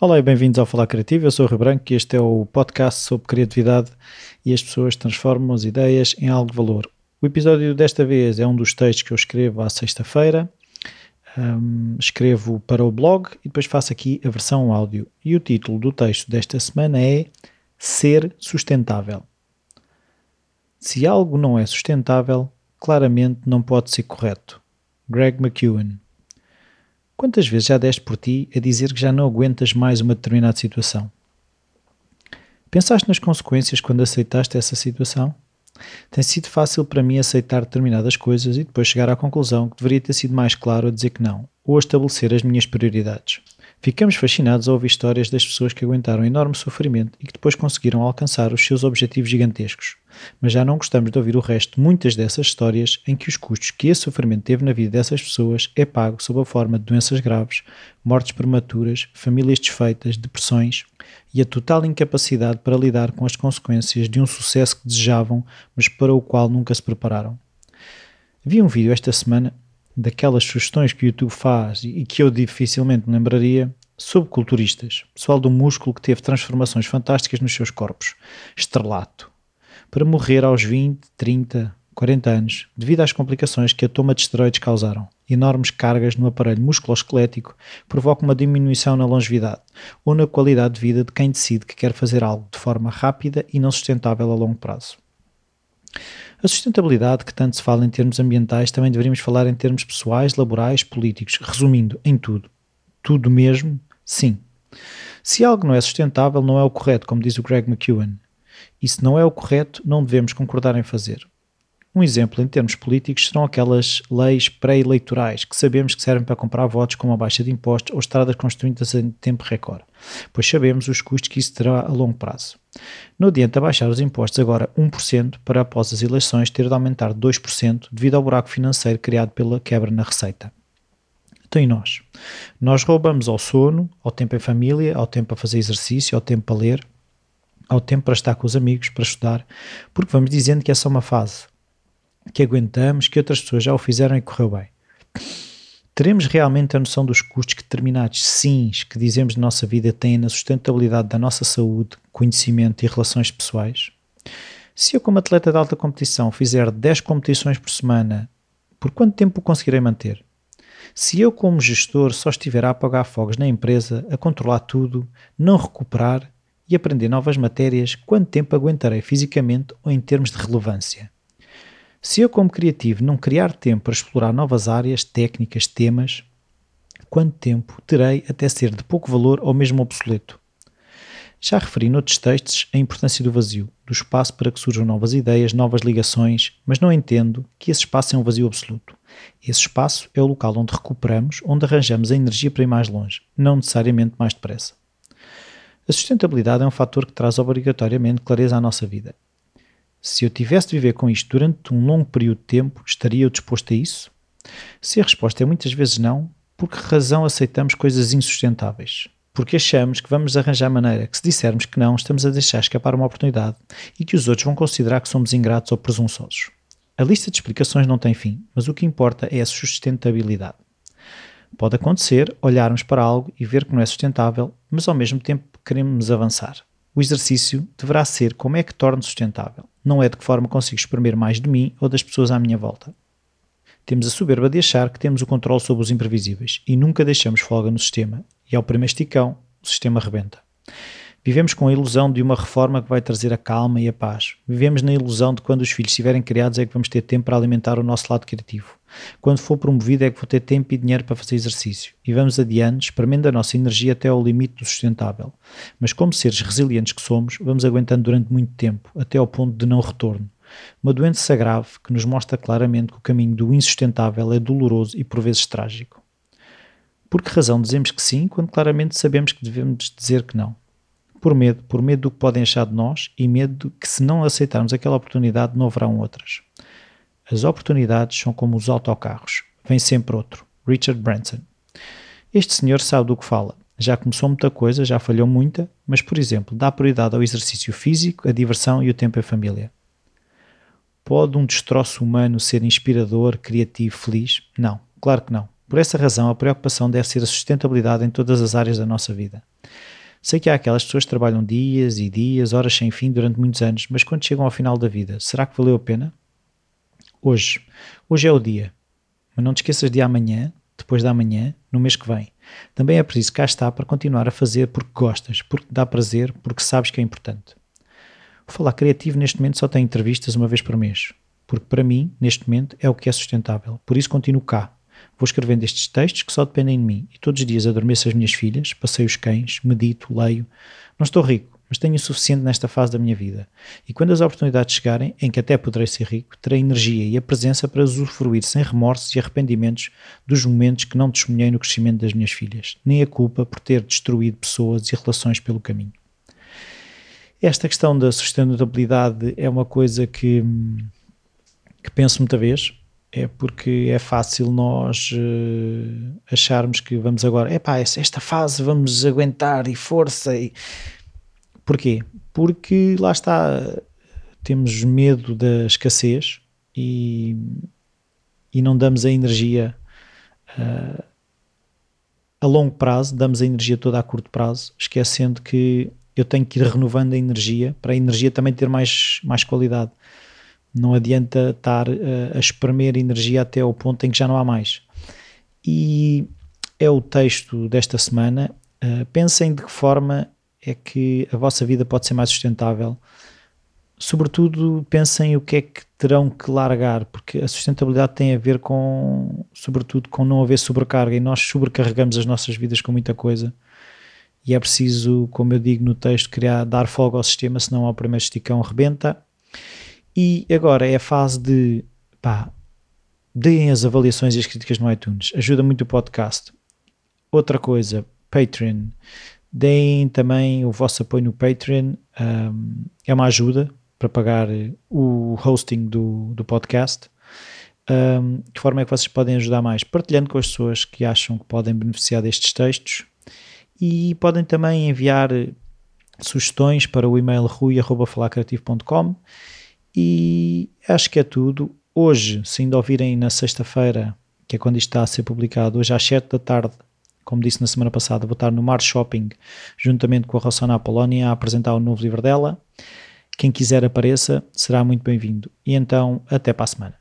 Olá e bem-vindos ao Falar Criativo. Eu sou o Rio Branco e este é o podcast sobre criatividade e as pessoas transformam as ideias em algo de valor. O episódio desta vez é um dos textos que eu escrevo à sexta-feira. Um, escrevo para o blog e depois faço aqui a versão áudio. E o título do texto desta semana é Ser Sustentável. Se algo não é sustentável, claramente não pode ser correto. Greg McEwen. Quantas vezes já deste por ti a dizer que já não aguentas mais uma determinada situação? Pensaste nas consequências quando aceitaste essa situação? Tem sido fácil para mim aceitar determinadas coisas e depois chegar à conclusão que deveria ter sido mais claro a dizer que não, ou a estabelecer as minhas prioridades. Ficamos fascinados ao ouvir histórias das pessoas que aguentaram enorme sofrimento e que depois conseguiram alcançar os seus objetivos gigantescos. Mas já não gostamos de ouvir o resto de muitas dessas histórias em que os custos que esse sofrimento teve na vida dessas pessoas é pago sob a forma de doenças graves, mortes prematuras, famílias desfeitas, depressões e a total incapacidade para lidar com as consequências de um sucesso que desejavam, mas para o qual nunca se prepararam. Vi um vídeo esta semana daquelas sugestões que o YouTube faz e que eu dificilmente me lembraria sobre culturistas, pessoal do músculo que teve transformações fantásticas nos seus corpos, estrelato, para morrer aos 20, 30, 40 anos, devido às complicações que a toma de esteroides causaram. Enormes cargas no aparelho musculoesquelético provocam uma diminuição na longevidade ou na qualidade de vida de quem decide que quer fazer algo de forma rápida e não sustentável a longo prazo. A sustentabilidade que tanto se fala em termos ambientais também deveríamos falar em termos pessoais, laborais, políticos, resumindo, em tudo. Tudo mesmo? Sim. Se algo não é sustentável, não é o correto, como diz o Greg McEwen. E se não é o correto, não devemos concordar em fazer. Um exemplo em termos políticos serão aquelas leis pré-eleitorais que sabemos que servem para comprar votos com uma baixa de impostos ou estradas construídas em tempo recorde, pois sabemos os custos que isso terá a longo prazo. Não adianta baixar os impostos agora 1% para após as eleições ter de aumentar 2% devido ao buraco financeiro criado pela quebra na receita. Então e nós? Nós roubamos ao sono, ao tempo em família, ao tempo a fazer exercício, ao tempo a ler, ao tempo para estar com os amigos, para estudar, porque vamos dizendo que é só uma fase que aguentamos, que outras pessoas já o fizeram e correu bem. Teremos realmente a noção dos custos que determinados sims que dizemos na nossa vida têm na sustentabilidade da nossa saúde, conhecimento e relações pessoais? Se eu, como atleta de alta competição, fizer 10 competições por semana, por quanto tempo o conseguirei manter? Se eu, como gestor, só estiver a apagar fogos na empresa, a controlar tudo, não recuperar e aprender novas matérias, quanto tempo aguentarei fisicamente ou em termos de relevância? Se eu, como criativo, não criar tempo para explorar novas áreas, técnicas, temas, quanto tempo terei até ser de pouco valor ou mesmo obsoleto? Já referi noutros textos a importância do vazio, do espaço para que surjam novas ideias, novas ligações, mas não entendo que esse espaço é um vazio absoluto. Esse espaço é o local onde recuperamos, onde arranjamos a energia para ir mais longe, não necessariamente mais depressa. A sustentabilidade é um fator que traz obrigatoriamente clareza à nossa vida se eu tivesse de viver com isto durante um longo período de tempo, estaria eu disposto a isso? Se a resposta é muitas vezes não, por que razão aceitamos coisas insustentáveis? Porque achamos que vamos arranjar maneira que, se dissermos que não, estamos a deixar escapar uma oportunidade e que os outros vão considerar que somos ingratos ou presunçosos. A lista de explicações não tem fim, mas o que importa é a sustentabilidade. Pode acontecer olharmos para algo e ver que não é sustentável, mas ao mesmo tempo queremos avançar. O exercício deverá ser como é que torno sustentável não é de que forma consigo exprimir mais de mim ou das pessoas à minha volta. Temos a soberba de achar que temos o controle sobre os imprevisíveis e nunca deixamos folga no sistema, e ao primeiro esticão, o sistema rebenta. Vivemos com a ilusão de uma reforma que vai trazer a calma e a paz. Vivemos na ilusão de quando os filhos estiverem criados é que vamos ter tempo para alimentar o nosso lado criativo. Quando for promovido é que vou ter tempo e dinheiro para fazer exercício. E vamos adiante, espremendo a nossa energia até ao limite do sustentável. Mas como seres resilientes que somos, vamos aguentando durante muito tempo, até ao ponto de não retorno. Uma doença grave que nos mostra claramente que o caminho do insustentável é doloroso e por vezes trágico. Por que razão dizemos que sim, quando claramente sabemos que devemos dizer que não? por medo, por medo do que podem achar de nós e medo de que se não aceitarmos aquela oportunidade não haverão outras. As oportunidades são como os autocarros, vem sempre outro. Richard Branson. Este senhor sabe do que fala. Já começou muita coisa, já falhou muita, mas, por exemplo, dá prioridade ao exercício físico, a diversão e o tempo em família. Pode um destroço humano ser inspirador, criativo, feliz? Não, Claro que não. Por essa razão, a preocupação deve ser a sustentabilidade em todas as áreas da nossa vida. Sei que há aquelas pessoas que trabalham dias e dias, horas sem fim durante muitos anos, mas quando chegam ao final da vida, será que valeu a pena? Hoje. Hoje é o dia. Mas não te esqueças de amanhã, depois da amanhã, no mês que vem. Também é preciso cá estar para continuar a fazer porque gostas, porque dá prazer, porque sabes que é importante. O Falar Criativo neste momento só tem entrevistas uma vez por mês, porque para mim, neste momento, é o que é sustentável. Por isso continuo cá, Vou escrevendo estes textos que só dependem de mim e todos os dias adormeço as minhas filhas, passeio os cães, medito, leio. Não estou rico, mas tenho o suficiente nesta fase da minha vida. E quando as oportunidades chegarem, em que até poderei ser rico, terei energia e a presença para usufruir sem remorsos e arrependimentos dos momentos que não testemunhei no crescimento das minhas filhas, nem a culpa por ter destruído pessoas e relações pelo caminho. Esta questão da sustentabilidade é uma coisa que, que penso muita vez é porque é fácil nós uh, acharmos que vamos agora, epá, esta fase vamos aguentar e força. E... Porquê? Porque lá está, temos medo da escassez e, e não damos a energia uh, a longo prazo, damos a energia toda a curto prazo, esquecendo que eu tenho que ir renovando a energia para a energia também ter mais, mais qualidade. Não adianta estar uh, a espremer energia até ao ponto em que já não há mais. E é o texto desta semana. Uh, pensem de que forma é que a vossa vida pode ser mais sustentável. Sobretudo, pensem o que é que terão que largar, porque a sustentabilidade tem a ver com, sobretudo, com não haver sobrecarga e nós sobrecarregamos as nossas vidas com muita coisa e é preciso, como eu digo no texto, criar, dar folga ao sistema, senão ao primeiro esticão rebenta e agora é a fase de pá, deem as avaliações e as críticas no iTunes, ajuda muito o podcast. Outra coisa, Patreon, deem também o vosso apoio no Patreon, um, é uma ajuda para pagar o hosting do, do podcast. Um, de forma é que vocês podem ajudar mais? Partilhando com as pessoas que acham que podem beneficiar destes textos e podem também enviar sugestões para o e-mail rui.falacreativo.com e acho que é tudo. Hoje, se ainda ouvirem na sexta-feira, que é quando isto está a ser publicado, hoje às 7 da tarde, como disse na semana passada, vou estar no Mar Shopping, juntamente com a Rossana Apolónia, a apresentar o novo livro dela. Quem quiser apareça, será muito bem-vindo. E então, até para a semana.